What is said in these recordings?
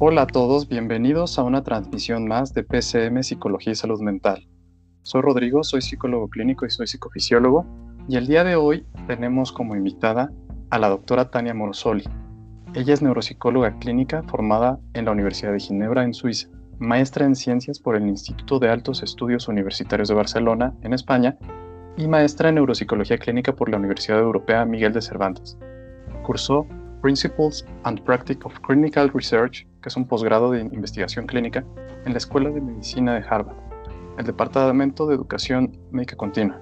Hola a todos, bienvenidos a una transmisión más de PCM Psicología y Salud Mental. Soy Rodrigo, soy psicólogo clínico y soy psicofisiólogo y el día de hoy tenemos como invitada a la doctora Tania Morosoli. Ella es neuropsicóloga clínica formada en la Universidad de Ginebra en Suiza, maestra en ciencias por el Instituto de Altos Estudios Universitarios de Barcelona en España y maestra en neuropsicología clínica por la Universidad Europea Miguel de Cervantes. Cursó Principles and Practice of Clinical Research, que es un posgrado de investigación clínica, en la Escuela de Medicina de Harvard, el Departamento de Educación Médica Continua.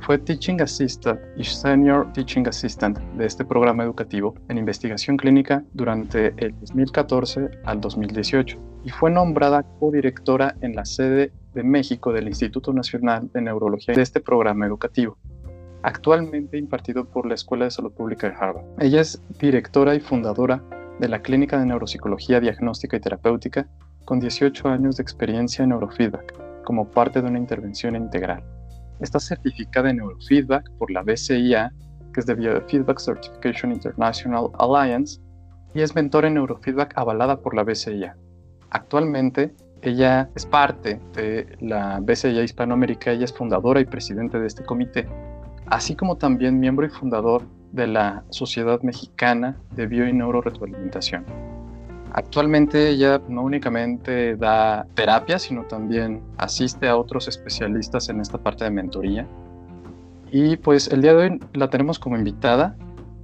Fue Teaching Assistant y Senior Teaching Assistant de este programa educativo en investigación clínica durante el 2014 al 2018 y fue nombrada codirectora en la sede de México del Instituto Nacional de Neurología de este programa educativo actualmente impartido por la Escuela de Salud Pública de Harvard. Ella es directora y fundadora de la Clínica de Neuropsicología Diagnóstica y Terapéutica con 18 años de experiencia en neurofeedback como parte de una intervención integral. Está certificada en neurofeedback por la BCIA, que es de Biofeedback Certification International Alliance, y es mentora en neurofeedback avalada por la BCIA. Actualmente, ella es parte de la BCIA Hispanoamérica, ella es fundadora y presidente de este comité así como también miembro y fundador de la Sociedad Mexicana de Bio y Neuroretroalimentación. Actualmente ella no únicamente da terapia, sino también asiste a otros especialistas en esta parte de mentoría. Y pues el día de hoy la tenemos como invitada.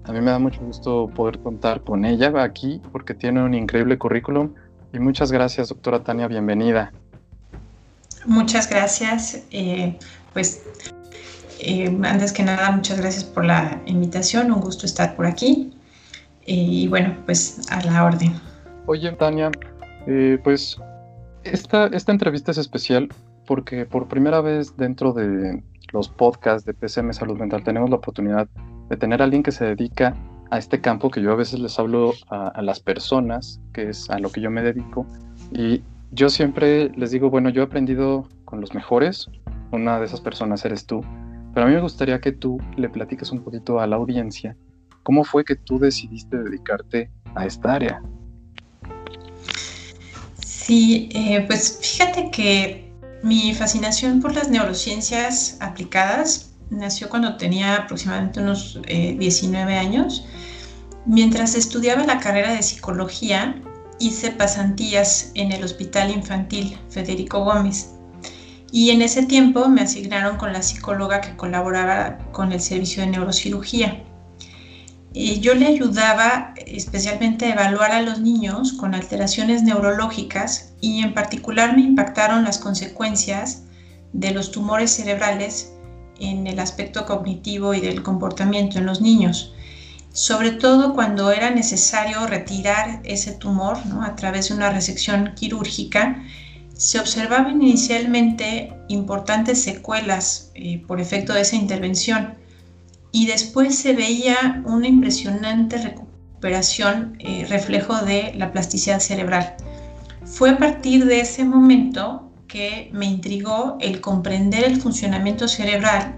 A mí me da mucho gusto poder contar con ella aquí porque tiene un increíble currículum. Y muchas gracias, doctora Tania, bienvenida. Muchas gracias. Eh, pues eh, antes que nada, muchas gracias por la invitación, un gusto estar por aquí. Eh, y bueno, pues a la orden. Oye, Tania, eh, pues esta, esta entrevista es especial porque por primera vez dentro de los podcasts de PCM Salud Mental tenemos la oportunidad de tener a alguien que se dedica a este campo que yo a veces les hablo a, a, las personas, que es a lo que yo me dedico. Y yo siempre les digo, bueno, yo he aprendido con los mejores, una de esas personas eres tú, pero a mí me gustaría que tú le platiques un poquito a la audiencia cómo fue que tú decidiste dedicarte a esta área. Sí, eh, pues fíjate que mi fascinación por las neurociencias aplicadas nació cuando tenía aproximadamente unos 19 eh, años. Mientras estudiaba la carrera de psicología, hice pasantías en el Hospital Infantil Federico Gómez y en ese tiempo me asignaron con la psicóloga que colaboraba con el servicio de neurocirugía. Y yo le ayudaba especialmente a evaluar a los niños con alteraciones neurológicas y en particular me impactaron las consecuencias de los tumores cerebrales en el aspecto cognitivo y del comportamiento en los niños, sobre todo cuando era necesario retirar ese tumor a través de una resección quirúrgica se observaban inicialmente importantes secuelas eh, por efecto de esa intervención y después se veía una impresionante recuperación eh, reflejo de la plasticidad cerebral. Fue a partir de ese momento que me intrigó el comprender el funcionamiento cerebral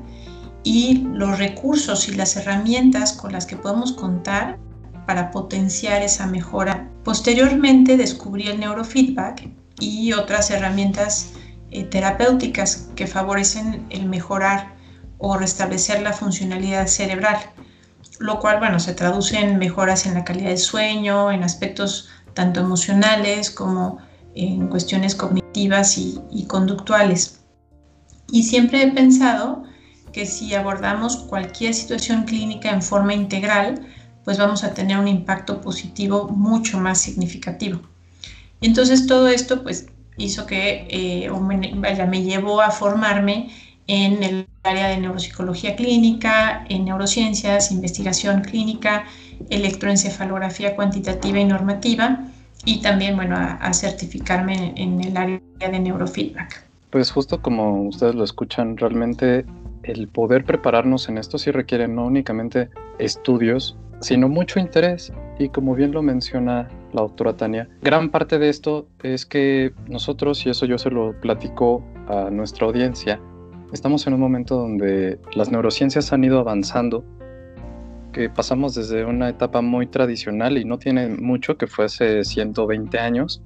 y los recursos y las herramientas con las que podemos contar para potenciar esa mejora. Posteriormente descubrí el neurofeedback y otras herramientas eh, terapéuticas que favorecen el mejorar o restablecer la funcionalidad cerebral, lo cual, bueno, se traduce en mejoras en la calidad del sueño, en aspectos tanto emocionales como en cuestiones cognitivas y, y conductuales. Y siempre he pensado que si abordamos cualquier situación clínica en forma integral, pues vamos a tener un impacto positivo mucho más significativo. Y entonces todo esto pues hizo que, eh, me llevó a formarme en el área de neuropsicología clínica, en neurociencias, investigación clínica, electroencefalografía cuantitativa y normativa y también, bueno, a, certificarme en, en el área de neurofeedback. Pues justo como ustedes lo escuchan, realmente el poder prepararnos en esto sí requiere no únicamente estudios, sino mucho interés. Y como bien lo menciona la doctora Tania, gran parte de esto es que nosotros, y eso yo se lo platico a nuestra audiencia, estamos en un momento donde las neurociencias han ido avanzando que pasamos desde una etapa muy tradicional y no tiene mucho, que fue hace 120 años,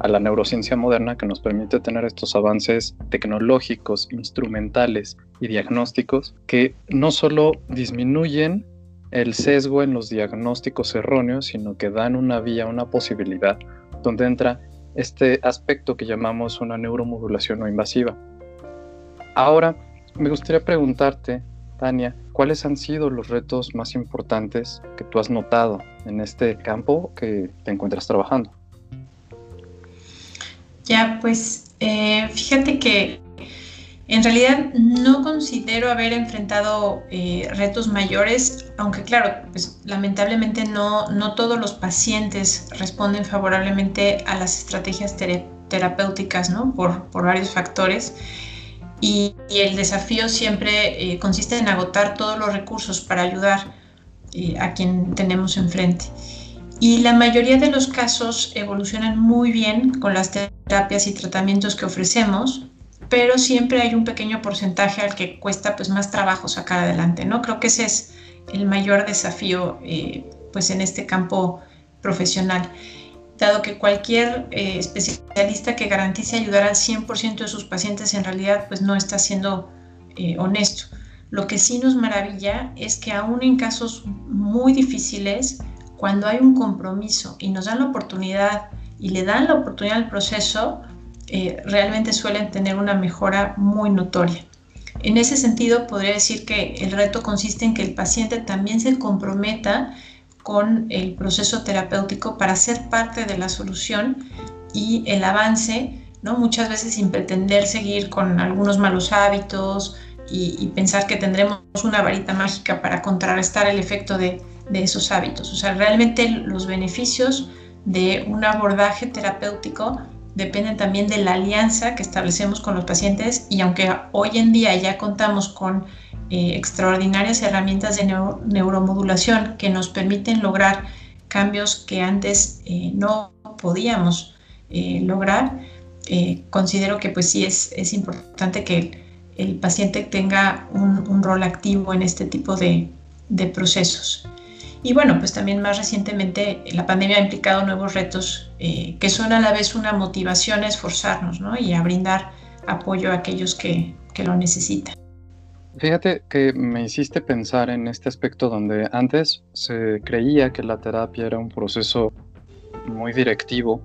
a la neurociencia moderna que nos permite tener estos avances tecnológicos, instrumentales y diagnósticos que no solo disminuyen el sesgo en los diagnósticos erróneos, sino que dan una vía, una posibilidad, donde entra este aspecto que llamamos una neuromodulación no invasiva. Ahora, me gustaría preguntarte, Tania, ¿cuáles han sido los retos más importantes que tú has notado en este campo que te encuentras trabajando? Ya, pues eh, fíjate que en realidad no considero haber enfrentado eh, retos mayores, aunque claro, pues lamentablemente no, no todos los pacientes responden favorablemente a las estrategias terapéuticas, ¿no? Por, por varios factores. Y, el desafío siempre eh, consiste en agotar todos los recursos para ayudar eh, a quien tenemos enfrente. Y la mayoría de los casos evolucionan muy bien con las terapias y tratamientos que ofrecemos, pero siempre hay un pequeño porcentaje al que cuesta pues más trabajo sacar adelante, ¿no? Creo que ese es el mayor desafío eh, pues en este campo profesional, dado que cualquier eh, especialista que garantice ayudar al 100% de sus pacientes en realidad pues no está siendo eh, honesto. Lo que sí nos maravilla es que aún en casos muy difíciles, cuando hay un compromiso y nos dan la oportunidad y le dan la oportunidad al proceso, eh, realmente suelen tener una mejora muy notoria. En ese sentido, podría decir que el reto consiste en que el paciente también se comprometa con el proceso terapéutico para ser parte de la solución y el avance, ¿no? muchas veces sin pretender seguir con algunos malos hábitos y, pensar que tendremos una varita mágica para contrarrestar el efecto de, de esos hábitos. O sea, realmente los beneficios de un abordaje terapéutico dependen también de la alianza que establecemos con los pacientes y aunque hoy en día ya contamos con eh, extraordinarias herramientas de neuromodulación que nos permiten lograr cambios que antes eh, no podíamos eh, lograr, considero que pues sí es, importante que el, paciente tenga un, rol activo en este tipo de procesos. Y bueno, pues también más recientemente la pandemia ha implicado nuevos retos eh, que son a la vez una motivación a esforzarnos ¿no? y a brindar apoyo a aquellos que, que lo necesitan. Fíjate que me hiciste pensar en este aspecto donde antes se creía que la terapia era un proceso muy directivo,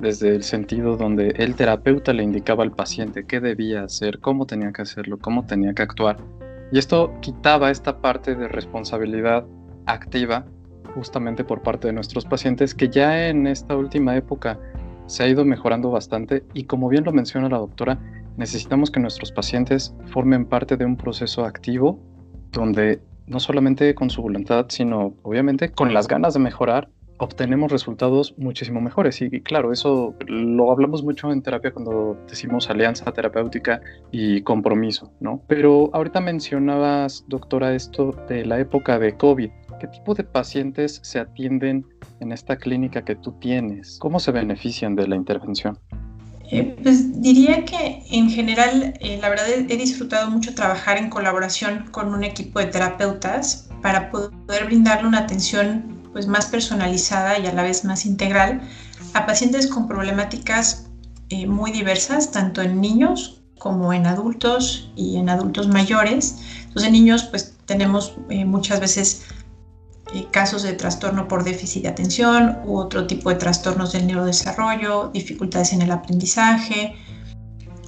desde el sentido donde el terapeuta le indicaba al paciente qué debía hacer, cómo tenía que hacerlo, cómo tenía que actuar. Y esto quitaba esta parte de responsabilidad activa justamente por parte de nuestros pacientes que ya en esta última época se ha ido mejorando bastante y como bien lo menciona la doctora, necesitamos que nuestros pacientes formen parte de un proceso activo donde no solamente con su voluntad, sino obviamente con las ganas de mejorar, obtenemos resultados muchísimo mejores. Y, claro, eso lo hablamos mucho en terapia cuando decimos alianza terapéutica y compromiso, ¿no? Pero ahorita mencionabas, doctora, esto de la época de COVID. ¿Qué tipo de pacientes se atienden en esta clínica que tú tienes? ¿Cómo se benefician de la intervención? Eh, pues diría que en general, eh, la verdad he, disfrutado mucho trabajar en colaboración con un equipo de terapeutas para poder brindarle una atención pues, más personalizada y a la vez más integral a pacientes con problemáticas eh, muy diversas, tanto en niños como en adultos y en adultos mayores. Entonces en niños pues tenemos muchas veces eh, casos de trastorno por déficit de atención u otro tipo de trastornos del neurodesarrollo, dificultades en el aprendizaje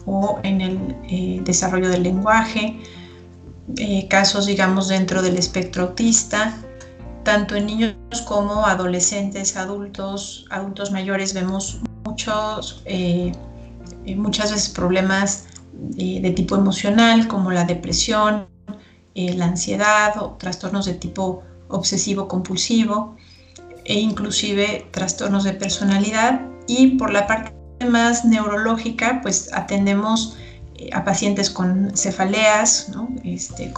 o en el eh, desarrollo del lenguaje, eh, casos, digamos, dentro del espectro autista, tanto en niños como adolescentes, adultos, adultos mayores, vemos muchos, muchas veces problemas de tipo emocional como la depresión, la ansiedad o trastornos de tipo obsesivo compulsivo e inclusive trastornos de personalidad. Y por la parte más neurológica pues atendemos eh, a pacientes con cefaleas, este,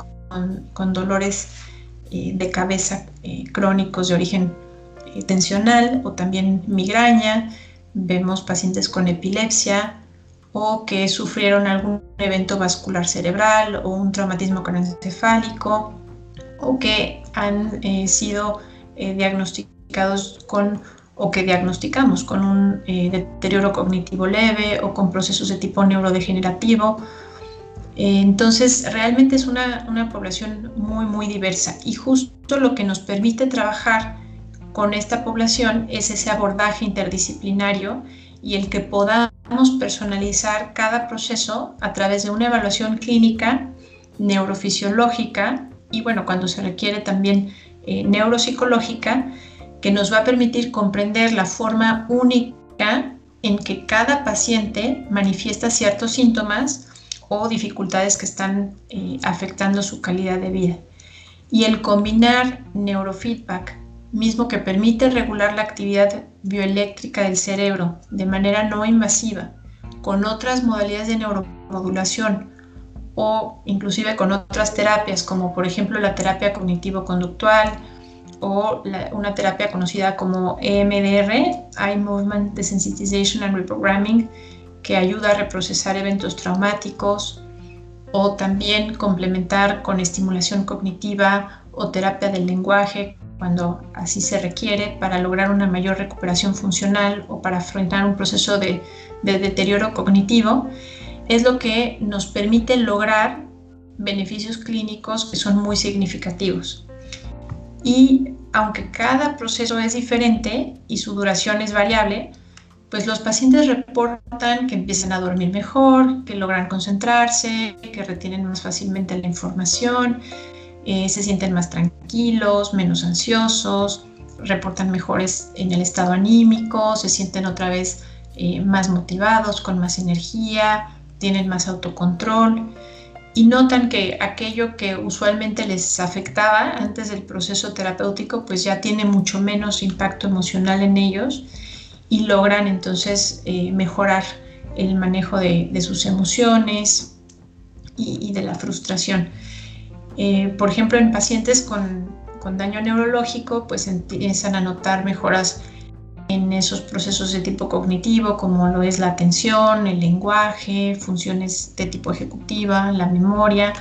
con, dolores eh, de cabeza eh, crónicos de origen tensional o también migraña, vemos pacientes con epilepsia o que sufrieron algún evento vascular cerebral o un traumatismo craneoencefálico o que han eh, sido eh, diagnosticados con o que diagnosticamos con un eh, deterioro cognitivo leve o con procesos de tipo neurodegenerativo. entonces, realmente es una, una población muy, muy diversa y justo lo que nos permite trabajar con esta población es ese abordaje interdisciplinario y el que podamos personalizar cada proceso a través de una evaluación clínica, neurofisiológica y bueno, cuando se requiere también eh, neuropsicológica, que nos va a permitir comprender la forma única en que cada paciente manifiesta ciertos síntomas o dificultades que están eh, afectando su calidad de vida. Y el combinar neurofeedback, mismo que permite regular la actividad bioeléctrica del cerebro de manera no invasiva, con otras modalidades de neuromodulación o inclusive con otras terapias, como por ejemplo la terapia cognitivo-conductual, o una terapia conocida como EMDR, Eye Movement Desensitization and Reprogramming, que ayuda a reprocesar eventos traumáticos o también complementar con estimulación cognitiva o terapia del lenguaje cuando así se requiere para lograr una mayor recuperación funcional o para afrontar un proceso de, de deterioro cognitivo, es lo que nos permite lograr beneficios clínicos que son muy significativos. Y aunque cada proceso es diferente y su duración es variable, pues los pacientes reportan que empiezan a dormir mejor, que logran concentrarse, que retienen más fácilmente la información, eh, se sienten más tranquilos, menos ansiosos, reportan mejores en el estado anímico, se sienten otra vez eh, más motivados, con más energía, tienen más autocontrol y notan que aquello que usualmente les afectaba antes del proceso terapéutico, pues ya tiene mucho menos impacto emocional en ellos y logran entonces eh, mejorar el manejo de, sus emociones y, de la frustración. Eh, por ejemplo, en pacientes con, con daño neurológico, pues empiezan a notar mejoras en esos procesos de tipo cognitivo, como lo es la atención, el lenguaje, funciones de tipo ejecutiva, la memoria.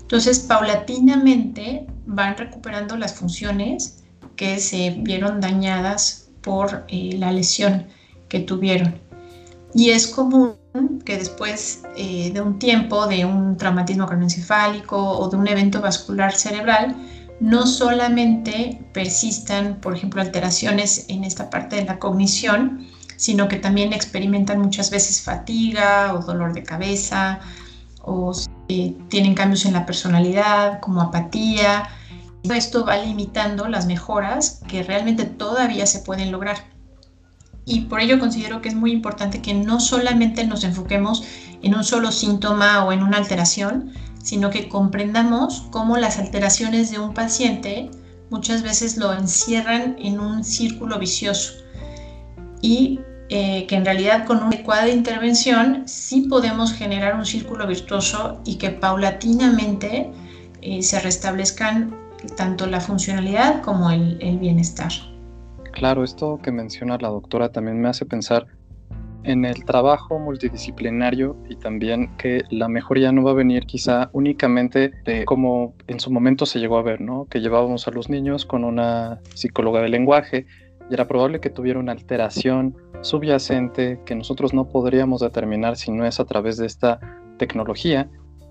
Entonces, paulatinamente van recuperando las funciones que se vieron dañadas por eh, la lesión que tuvieron. Y es común que después eh, de un tiempo de un traumatismo craneoencefálico o de un evento vascular cerebral, no solamente persistan, por ejemplo, alteraciones en esta parte de la cognición, sino que también experimentan muchas veces fatiga o dolor de cabeza, o tienen cambios en la personalidad, como apatía. Esto va limitando las mejoras que realmente todavía se pueden lograr. Y por ello considero que es muy importante que no solamente nos enfoquemos en un solo síntoma o en una alteración, sino que comprendamos cómo las alteraciones de un paciente muchas veces lo encierran en un círculo vicioso y eh, que en realidad con una adecuada intervención sí podemos generar un círculo virtuoso y que paulatinamente eh, se restablezcan tanto la funcionalidad como el bienestar. Claro, esto que menciona la doctora también me hace pensar en el trabajo multidisciplinario y también que la mejoría no va a venir quizá únicamente de como en su momento se llegó a ver, ¿no? Que llevábamos a los niños con una psicóloga de lenguaje y era probable que tuviera una alteración subyacente que nosotros no podríamos determinar si no es a través de esta tecnología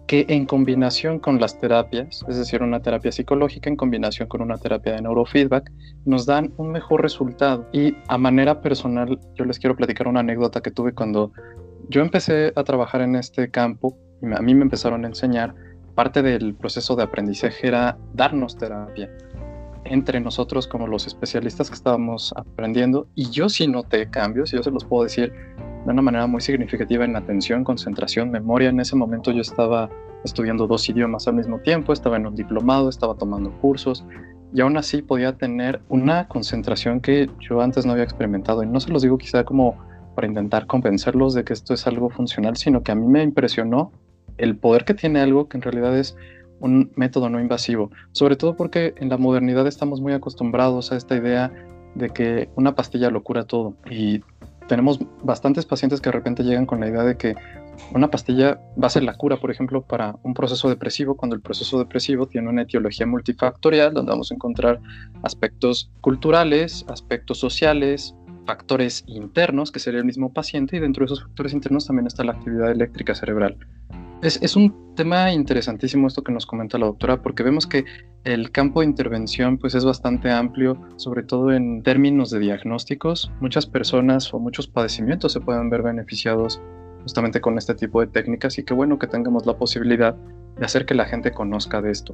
que en combinación con las terapias, es decir, una terapia psicológica en combinación con una terapia de neurofeedback, nos dan un mejor resultado. Y a manera personal, yo les quiero platicar una anécdota que tuve cuando yo empecé a trabajar en este campo, y a mí me empezaron a enseñar, parte del proceso de aprendizaje era darnos terapia entre nosotros como los especialistas que estábamos aprendiendo y yo sí noté cambios, yo se los puedo decir de una manera muy significativa en atención, concentración, memoria. En ese momento yo estaba estudiando dos idiomas al mismo tiempo, estaba en un diplomado, estaba tomando cursos y aún así podía tener una concentración que yo antes no había experimentado. Y no se los digo quizá como para intentar convencerlos de que esto es algo funcional, sino que a mí me impresionó el poder que tiene algo que en realidad es un método no invasivo, sobre todo porque en la modernidad estamos muy acostumbrados a esta idea de que una pastilla lo cura todo y tenemos bastantes pacientes que de repente llegan con la idea de que una pastilla va a ser la cura, por ejemplo, para un proceso depresivo, cuando el proceso depresivo tiene una etiología multifactorial, donde vamos a encontrar aspectos culturales, aspectos sociales, factores internos, que sería el mismo paciente, y dentro de esos factores internos también está la actividad eléctrica cerebral. Es, un tema interesantísimo esto que nos comenta la doctora, porque vemos que el campo de intervención pues, es bastante amplio, sobre todo en términos de diagnósticos. Muchas personas o muchos padecimientos se pueden ver beneficiados justamente con este tipo de técnicas y qué bueno que tengamos la posibilidad de hacer que la gente conozca de esto.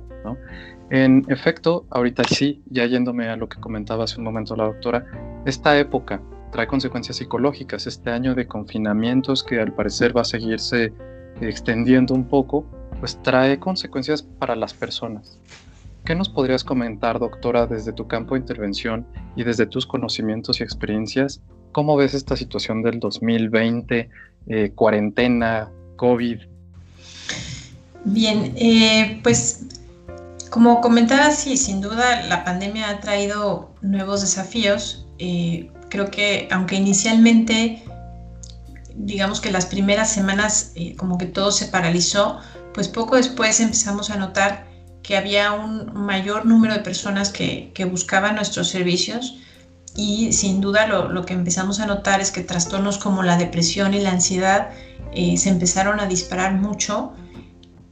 En efecto, ahorita sí, ya yéndome a lo que comentaba hace un momento la doctora, esta época trae consecuencias psicológicas. Este año de confinamientos que al parecer va a seguirse extendiendo un poco, pues trae consecuencias para las personas. ¿Qué nos podrías comentar, doctora, desde tu campo de intervención y desde tus conocimientos y experiencias? ¿Cómo ves esta situación del 2020, eh, cuarentena, COVID? Bien, eh, pues como comentaba, sí, sin duda la pandemia ha traído nuevos desafíos. Eh, creo que aunque inicialmente digamos que las primeras semanas eh, como que todo se paralizó, pues poco después empezamos a notar que había un mayor número de personas que, buscaban nuestros servicios y sin duda lo, que empezamos a notar es que trastornos como la depresión y la ansiedad eh, se empezaron a disparar mucho,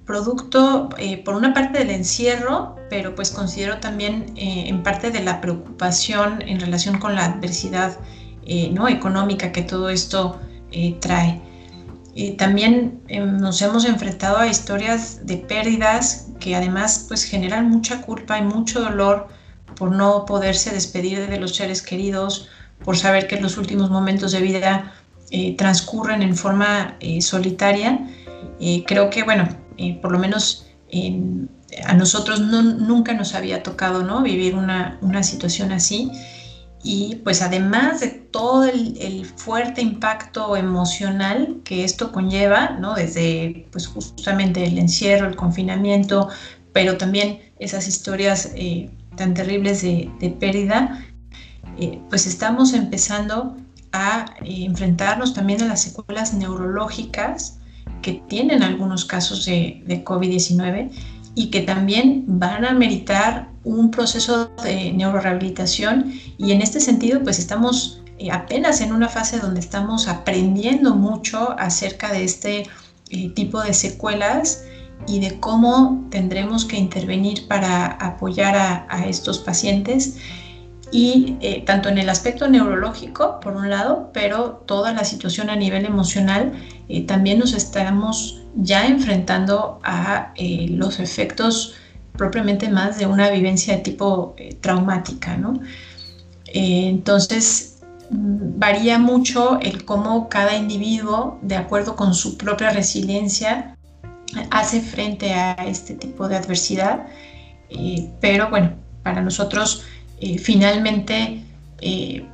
producto eh, por una parte del encierro, pero pues considero también en parte de la preocupación en relación con la adversidad ¿no? económica que todo esto eh, trae. también em, nos hemos enfrentado a historias de pérdidas que además pues generan mucha culpa y mucho dolor por no poderse despedir de los seres queridos, por saber que los últimos momentos de vida eh, transcurren en forma eh, solitaria. creo que, bueno, por lo menos a nosotros nunca nos había tocado ¿no? vivir una, una situación así y pues además de todo el, fuerte impacto emocional que esto conlleva, ¿no? Desde pues justamente el encierro, el confinamiento, pero también esas historias eh, tan terribles de, pérdida, eh, pues estamos empezando a eh, enfrentarnos también a las secuelas neurológicas que tienen algunos casos de, de COVID-19 y que también van a meritar un proceso de neurorehabilitación y en este sentido pues estamos eh, apenas en una fase donde estamos aprendiendo mucho acerca de este eh, tipo de secuelas y de cómo tendremos que intervenir para apoyar a, estos pacientes. Y eh, tanto en el aspecto neurológico, por un lado, pero toda la situación a nivel emocional, también nos estamos ya enfrentando a los efectos propiamente más de una vivencia de tipo eh, traumática, ¿no? Eh, entonces, mm, varía mucho el cómo cada individuo, de acuerdo con su propia resiliencia, hace frente a este tipo de adversidad. Eh, pero bueno, para nosotros finalmente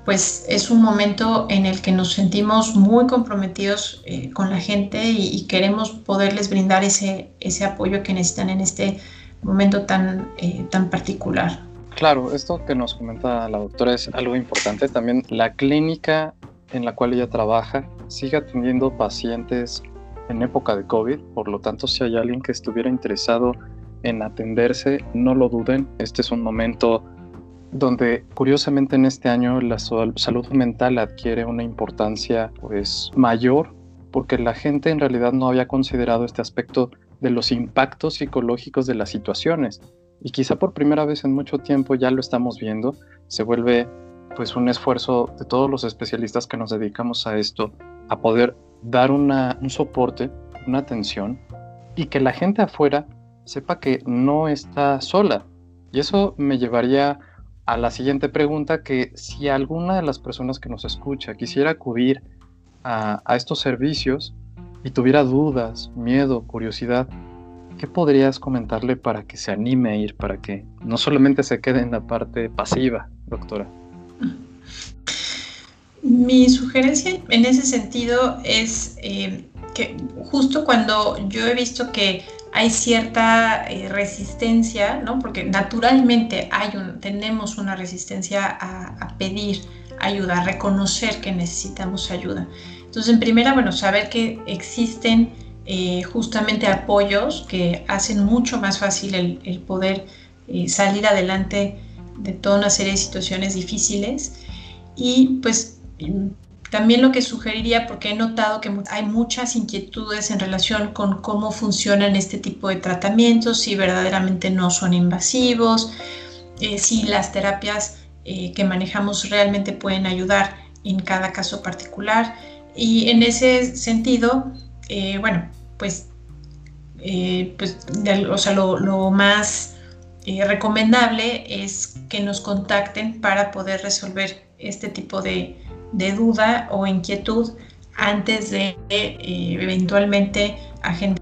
pues es un momento en el que nos sentimos muy comprometidos con la gente y, y, queremos poderles brindar ese, ese apoyo que necesitan en este momento tan, eh, tan particular. Claro, esto que nos comenta la doctora es algo importante. También la clínica en la cual ella trabaja sigue atendiendo pacientes en época de COVID, por lo tanto, si hay alguien que estuviera interesado en atenderse, no lo duden. Este es un momento donde curiosamente en este año la salud mental adquiere una importancia pues mayor porque la gente en realidad no había considerado este aspecto de los impactos psicológicos de las situaciones. Y quizá por primera vez en mucho tiempo ya lo estamos viendo, se vuelve pues un esfuerzo de todos los especialistas que nos dedicamos a esto, a poder dar un soporte, una atención y que la gente afuera sepa que no está sola. Y eso me llevaría a la siguiente pregunta, que si alguna de las personas que nos escucha quisiera acudir a, a estos servicios, y tuviera dudas, miedo, curiosidad, ¿qué podrías comentarle para que se anime a ir, para que no solamente se quede en la parte pasiva, doctora? Mi sugerencia en ese sentido es eh, que justo cuando yo he visto que hay cierta eh, resistencia, ¿no? porque naturalmente hay un, tenemos una resistencia a, a pedir ayuda, a reconocer que necesitamos ayuda. Entonces, en primera, bueno, saber que existen eh, justamente apoyos que hacen mucho más fácil el, poder eh, salir adelante de toda una serie de situaciones difíciles. Y pues también lo que sugeriría, porque he notado que hay muchas inquietudes en relación con cómo funcionan este tipo de tratamientos, si verdaderamente no son invasivos, eh, si las terapias que manejamos realmente pueden ayudar en cada caso particular. Y en ese sentido, eh, bueno, pues, pues o sea, lo, más recomendable es que nos contacten para poder resolver este tipo de, de duda o inquietud antes de eh, eventualmente agendar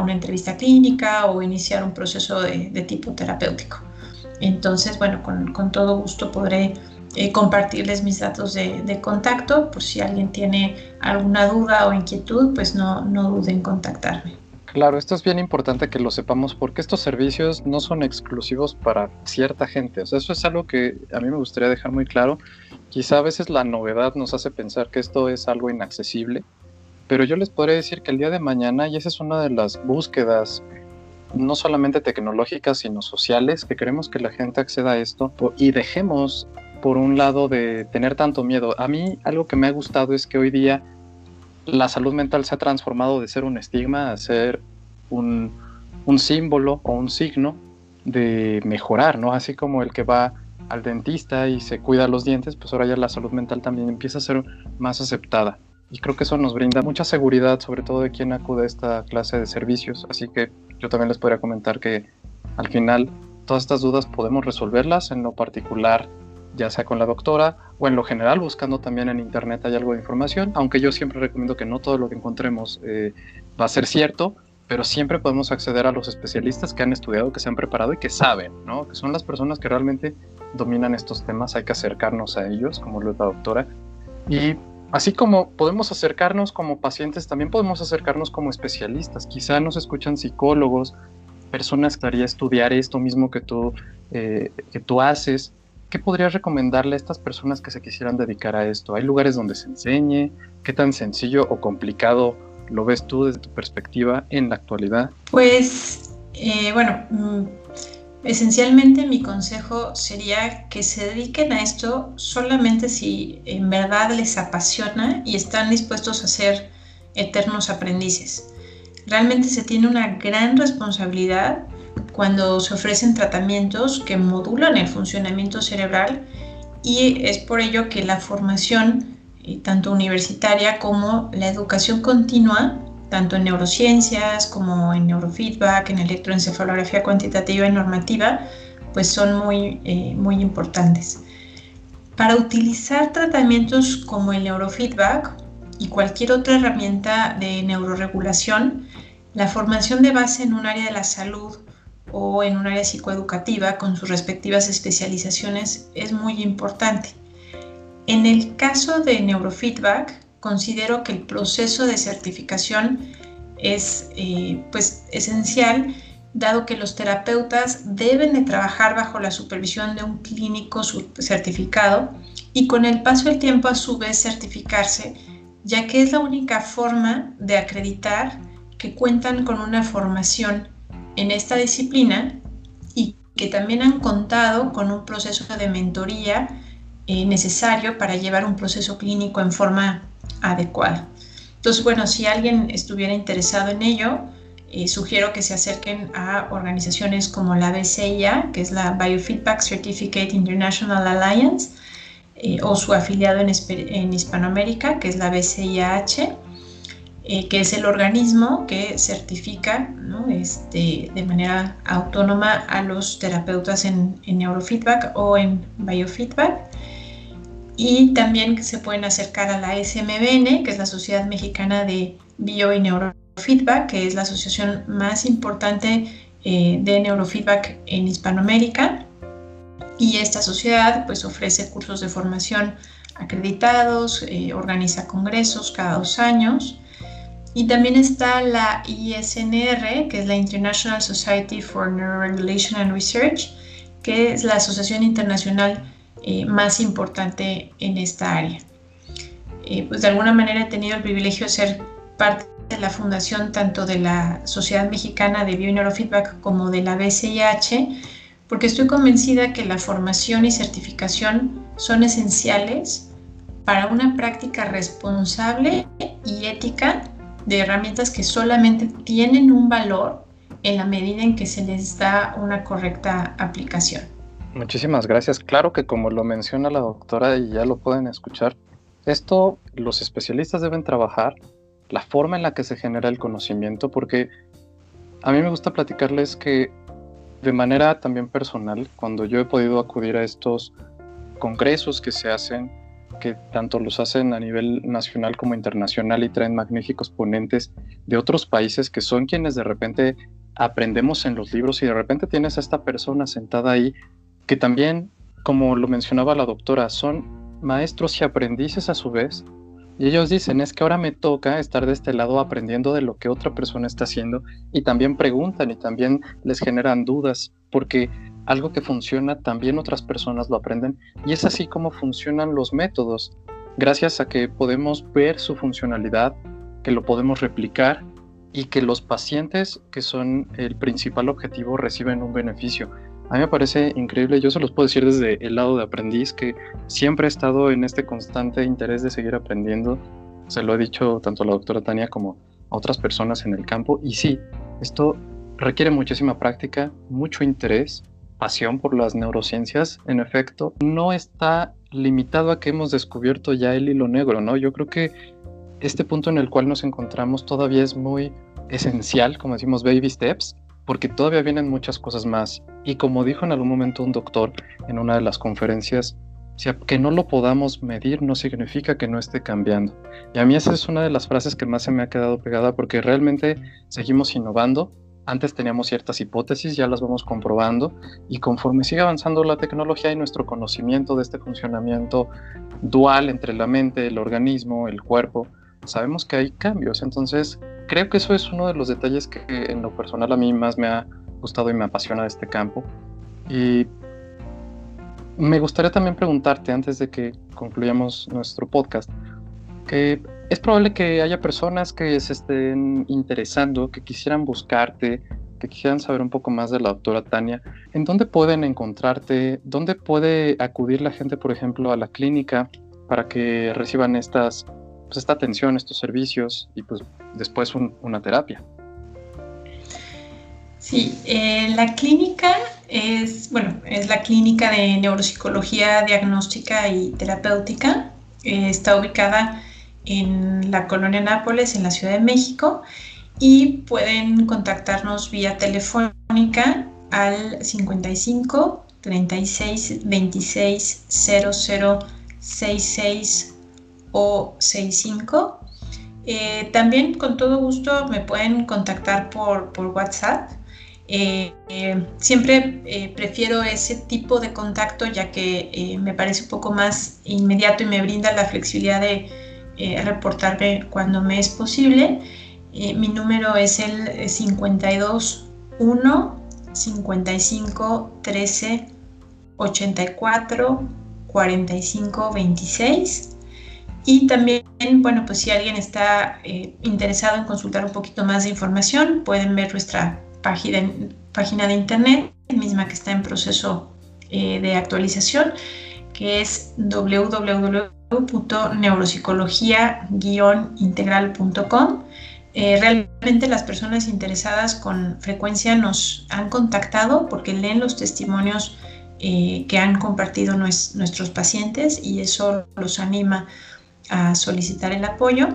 una entrevista clínica o iniciar un proceso de, tipo terapéutico. Entonces, bueno, con, todo gusto podré eh, compartirles mis datos de, contacto por si alguien tiene alguna duda o inquietud, pues no, no duden en contactarme. Claro, esto es bien importante que lo sepamos porque estos servicios no son exclusivos para cierta gente. O sea, eso es algo que a mí me gustaría dejar muy claro. Quizá a veces la novedad nos hace pensar que esto es algo inaccesible, pero yo les podría decir que el día de mañana, y esa es una de las búsquedas no solamente tecnológicas, sino sociales, que queremos que la gente acceda a esto y dejemos por un lado de tener tanto miedo. A mí algo que me ha gustado es que hoy día la salud mental se ha transformado de ser un estigma a ser un, símbolo o un signo de mejorar, ¿no? Así como el que va al dentista y se cuida los dientes, pues ahora ya la salud mental también empieza a ser más aceptada. Y creo que eso nos brinda mucha seguridad, sobre todo de quien acude a esta clase de servicios. Así que yo también les podría comentar que al final todas estas dudas podemos resolverlas en lo particular ya sea con la doctora o en lo general buscando también en internet hay algo de información, aunque yo siempre recomiendo que no todo lo que encontremos eh, va a ser cierto, pero siempre podemos acceder a los especialistas que han estudiado, que se han preparado y que saben, ¿no? que son las personas que realmente dominan estos temas, hay que acercarnos a ellos, como lo es la doctora. Y así como podemos acercarnos como pacientes, también podemos acercarnos como especialistas. Quizá nos escuchan psicólogos, personas que haría estudiar esto mismo que tú, eh, que tú haces, ¿qué podrías recomendarle a estas personas que se quisieran dedicar a esto? ¿Hay lugares donde se enseñe? ¿Qué tan sencillo o complicado lo ves tú desde tu perspectiva en la actualidad? Pues, eh, bueno, mm, esencialmente mi consejo sería que se dediquen a esto solamente si en verdad les apasiona y están dispuestos a ser eternos aprendices. Realmente se tiene una gran responsabilidad cuando se ofrecen tratamientos que modulan el funcionamiento cerebral y es por ello que la formación eh, tanto universitaria como la educación continua, tanto en neurociencias como en neurofeedback, en electroencefalografía cuantitativa y normativa, pues son muy, eh, muy importantes. Para utilizar tratamientos como el neurofeedback y cualquier otra herramienta de neuroregulación, la formación de base en un área de la salud o en un área psicoeducativa con sus respectivas especializaciones es muy importante. En el caso de neurofeedback, considero que el proceso de certificación es eh, pues, esencial dado que los terapeutas deben de trabajar bajo la supervisión de un clínico certificado y con el paso del tiempo a su vez certificarse, ya que es la única forma de acreditar que cuentan con una formación en esta disciplina y que también han contado con un proceso de mentoría eh, necesario para llevar un proceso clínico en forma adecuada. Entonces, bueno, si alguien estuviera interesado en ello, eh, sugiero que se acerquen a organizaciones como la BCIA, que es la Biofeedback Certificate International Alliance, eh, o su afiliado en, en Hispanoamérica, que es la BCIAH eh, que es el organismo que certifica este, de manera autónoma a los terapeutas en, neurofeedback o en biofeedback. Y también se pueden acercar a la SMBN, que es la Sociedad Mexicana de Bio y Neurofeedback, que es la asociación más importante eh, de neurofeedback en Hispanoamérica. Y esta sociedad pues ofrece cursos de formación acreditados, eh, organiza congresos cada dos años y también está la ISNR, que es la International Society for Neuroregulation and Research, que es la Asociación Internacional eh, más importante en esta área. Eh, pues de alguna manera he tenido el privilegio de ser parte de la fundación tanto de la Sociedad Mexicana de Bioneurofeedback como de la BCIH, porque estoy convencida que la formación y certificación son esenciales para una práctica responsable y ética de herramientas que solamente tienen un valor en la medida en que se les da una correcta aplicación. Muchísimas gracias. Claro que como lo menciona la doctora y ya lo pueden escuchar, esto los especialistas deben trabajar la forma en la que se genera el conocimiento porque a mí me gusta platicarles que de manera también personal, cuando yo he podido acudir a estos congresos que se hacen, que tanto los hacen a nivel nacional como internacional y traen magníficos ponentes de otros países que son quienes de repente aprendemos en los libros y de repente tienes a esta persona sentada ahí que también, como lo mencionaba la doctora, son maestros y aprendices a su vez. Y ellos dicen, es que ahora me toca estar de este lado aprendiendo de lo que otra persona está haciendo y también preguntan y también les generan dudas, porque algo que funciona también otras personas lo aprenden y es así como funcionan los métodos, gracias a que podemos ver su funcionalidad, que lo podemos replicar y que los pacientes, que son el principal objetivo, reciben un beneficio. A mí me parece increíble, yo se los puedo decir desde el lado de aprendiz, que siempre he estado en este constante interés de seguir aprendiendo. Se lo he dicho tanto a la doctora Tania como a otras personas en el campo. Y sí, esto requiere muchísima práctica, mucho interés, pasión por las neurociencias. En efecto, no está limitado a que hemos descubierto ya el hilo negro, ¿no? Yo creo que este punto en el cual nos encontramos todavía es muy esencial, como decimos, baby steps, porque todavía vienen muchas cosas más. Y como dijo en algún momento un doctor en una de las conferencias, que no lo podamos medir no significa que no esté cambiando. Y a mí esa es una de las frases que más se me ha quedado pegada porque realmente seguimos innovando. Antes teníamos ciertas hipótesis, ya las vamos comprobando y conforme sigue avanzando la tecnología y nuestro conocimiento de este funcionamiento dual entre la mente, el organismo, el cuerpo, sabemos que hay cambios. Entonces, creo que eso es uno de los detalles que en lo personal a mí más me ha gustado y me apasiona de este campo. Y me gustaría también preguntarte, antes de que concluyamos nuestro podcast, que es probable que haya personas que se estén interesando, que quisieran buscarte, que quisieran saber un poco más de la doctora Tania. ¿En dónde pueden encontrarte? ¿Dónde puede acudir la gente, por ejemplo, a la clínica para que reciban pues, esta atención, estos servicios y pues después una terapia. Sí, eh, la clínica es, bueno, es la clínica de neuropsicología diagnóstica y terapéutica. Eh, está ubicada en la colonia Nápoles, en la Ciudad de México, y pueden contactarnos vía telefónica al 55 36 26 00 66 o 65. Eh, también con todo gusto me pueden contactar por, WhatsApp. Eh, eh, siempre prefiero ese tipo de contacto ya que me parece un poco más inmediato y me brinda la flexibilidad de reportarme cuando me es posible. mi número es el 52 1 55 13 84 45 26 y también, bueno, pues si alguien está eh, interesado en consultar un poquito más de información, pueden ver nuestra página, página de internet, misma que está en proceso eh, de actualización, que es www.neuropsicología-integral.com. Eh, realmente las personas interesadas con frecuencia nos han contactado porque leen los testimonios que han compartido nuestros pacientes y eso los anima a solicitar el apoyo.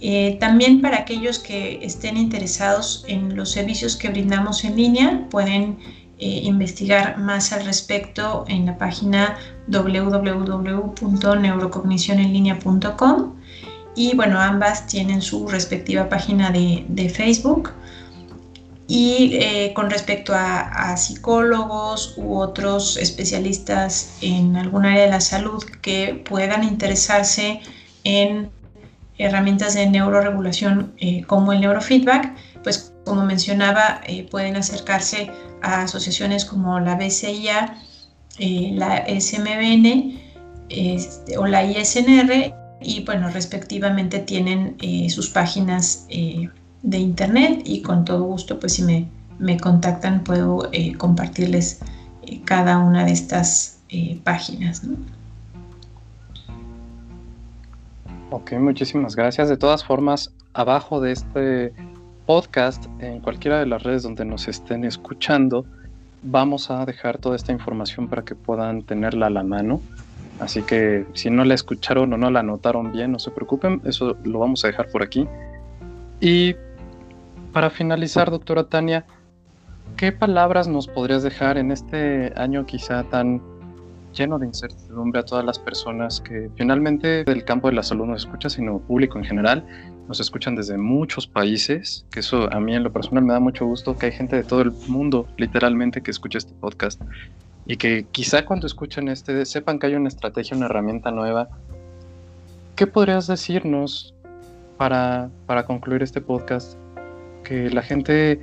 Eh, también para aquellos que estén interesados en los servicios que brindamos en línea, pueden eh, investigar más al respecto en la página www.neurocognicionenlinea.com y bueno, ambas tienen su respectiva página de, Facebook. Y eh, con respecto a, psicólogos u otros especialistas en algún área de la salud que puedan interesarse en herramientas de neuroregulación eh, como el neurofeedback, pues como mencionaba, pueden acercarse a asociaciones como la BCIA, eh, la SMBN este, o la ISNR y bueno, respectivamente tienen eh, sus páginas eh, de internet y con todo gusto pues si me, me contactan puedo compartirles cada una de estas páginas. Ok, muchísimas gracias. De todas formas, abajo de este podcast, en cualquiera de las redes donde nos estén escuchando, vamos a dejar toda esta información para que puedan tenerla a la mano. Así que si no la escucharon o no la notaron bien, no se preocupen, eso lo vamos a dejar por aquí. Y para finalizar, doctora Tania, ¿qué palabras nos podrías dejar en este año quizá tan lleno de incertidumbre a todas las personas que finalmente del campo de la salud nos escucha, sino público en general. Nos escuchan desde muchos países, que eso a mí en lo personal me da mucho gusto, que hay gente de todo el mundo literalmente que escucha este podcast y que quizá cuando escuchen este sepan que hay una estrategia, una herramienta nueva. ¿Qué podrías decirnos para, para concluir este podcast? Que la gente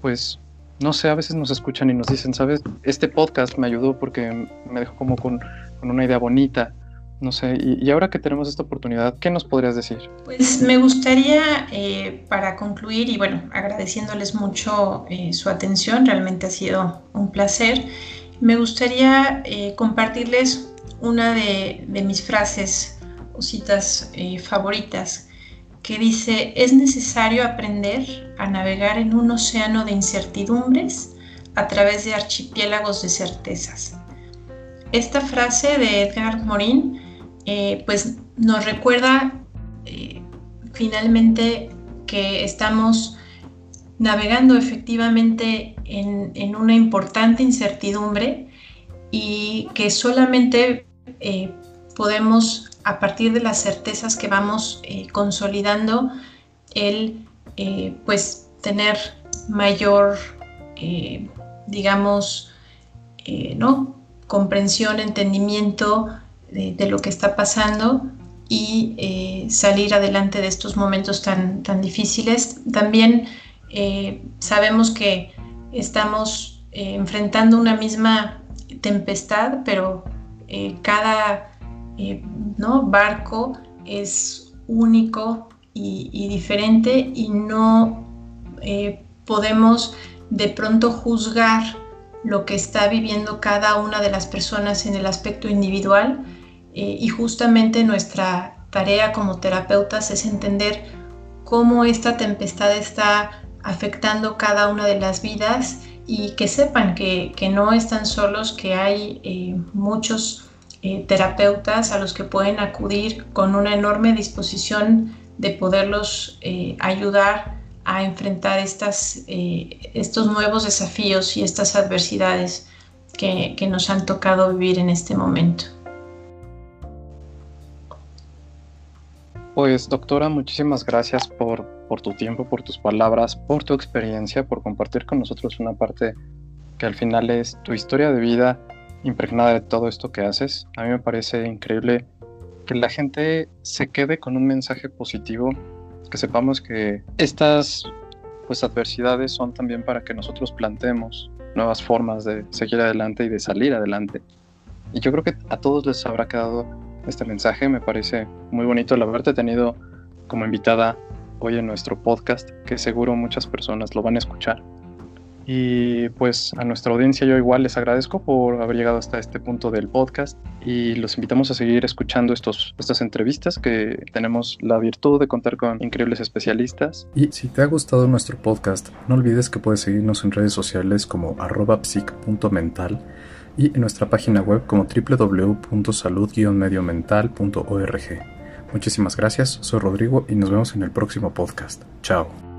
pues no sé, a veces nos escuchan y nos dicen, ¿sabes? Este podcast me ayudó porque me dejó como con, una idea bonita. No sé, y, ahora que tenemos esta oportunidad, ¿qué nos podrías decir? Pues me gustaría, eh, para concluir, y bueno, agradeciéndoles mucho eh, su atención, realmente ha sido un placer, me gustaría eh, compartirles una de, mis frases o citas favoritas que dice, es necesario aprender a navegar en un océano de incertidumbres a través de archipiélagos de certezas. Esta frase de Edgar Morin eh, pues nos recuerda eh, finalmente que estamos navegando efectivamente en, una importante incertidumbre y que solamente eh, podemos a partir de las certezas que vamos consolidando, el pues tener mayor, digamos, ¿no? comprensión, entendimiento de, lo que está pasando y salir adelante de estos momentos tan, tan difíciles. También sabemos que estamos enfrentando una misma tempestad, pero cada ¿no? barco es único y, diferente y no eh, podemos de pronto juzgar lo que está viviendo cada una de las personas en el aspecto individual eh, y justamente nuestra tarea como terapeutas es entender cómo esta tempestad está afectando cada una de las vidas y que sepan que, no están solos, que hay eh, muchos eh, terapeutas a los que pueden acudir con una enorme disposición de poderlos ayudar a enfrentar estas, estos nuevos desafíos y estas adversidades que, que, nos han tocado vivir en este momento. Pues doctora, muchísimas gracias por, por tu tiempo, por tus palabras, por tu experiencia, por compartir con nosotros una parte que al final es tu historia de vida impregnada de todo esto que haces. A mí me parece increíble que la gente se quede con un mensaje positivo, que sepamos que estas pues adversidades son también para que nosotros planteemos nuevas formas de seguir adelante y de salir adelante. Y yo creo que a todos les habrá quedado este mensaje, me parece muy bonito el haberte tenido como invitada hoy en nuestro podcast, que seguro muchas personas lo van a escuchar y pues a nuestra audiencia yo igual les agradezco por haber llegado hasta este punto del podcast y los invitamos a seguir escuchando estos, estas entrevistas que tenemos la virtud de contar con increíbles especialistas. Y si te ha gustado nuestro podcast, no olvides que puedes seguirnos en redes sociales como arroba psic.mental y en nuestra página web como www.salud-mediomental.org. Muchísimas gracias, soy Rodrigo y nos vemos en el próximo podcast. Chao.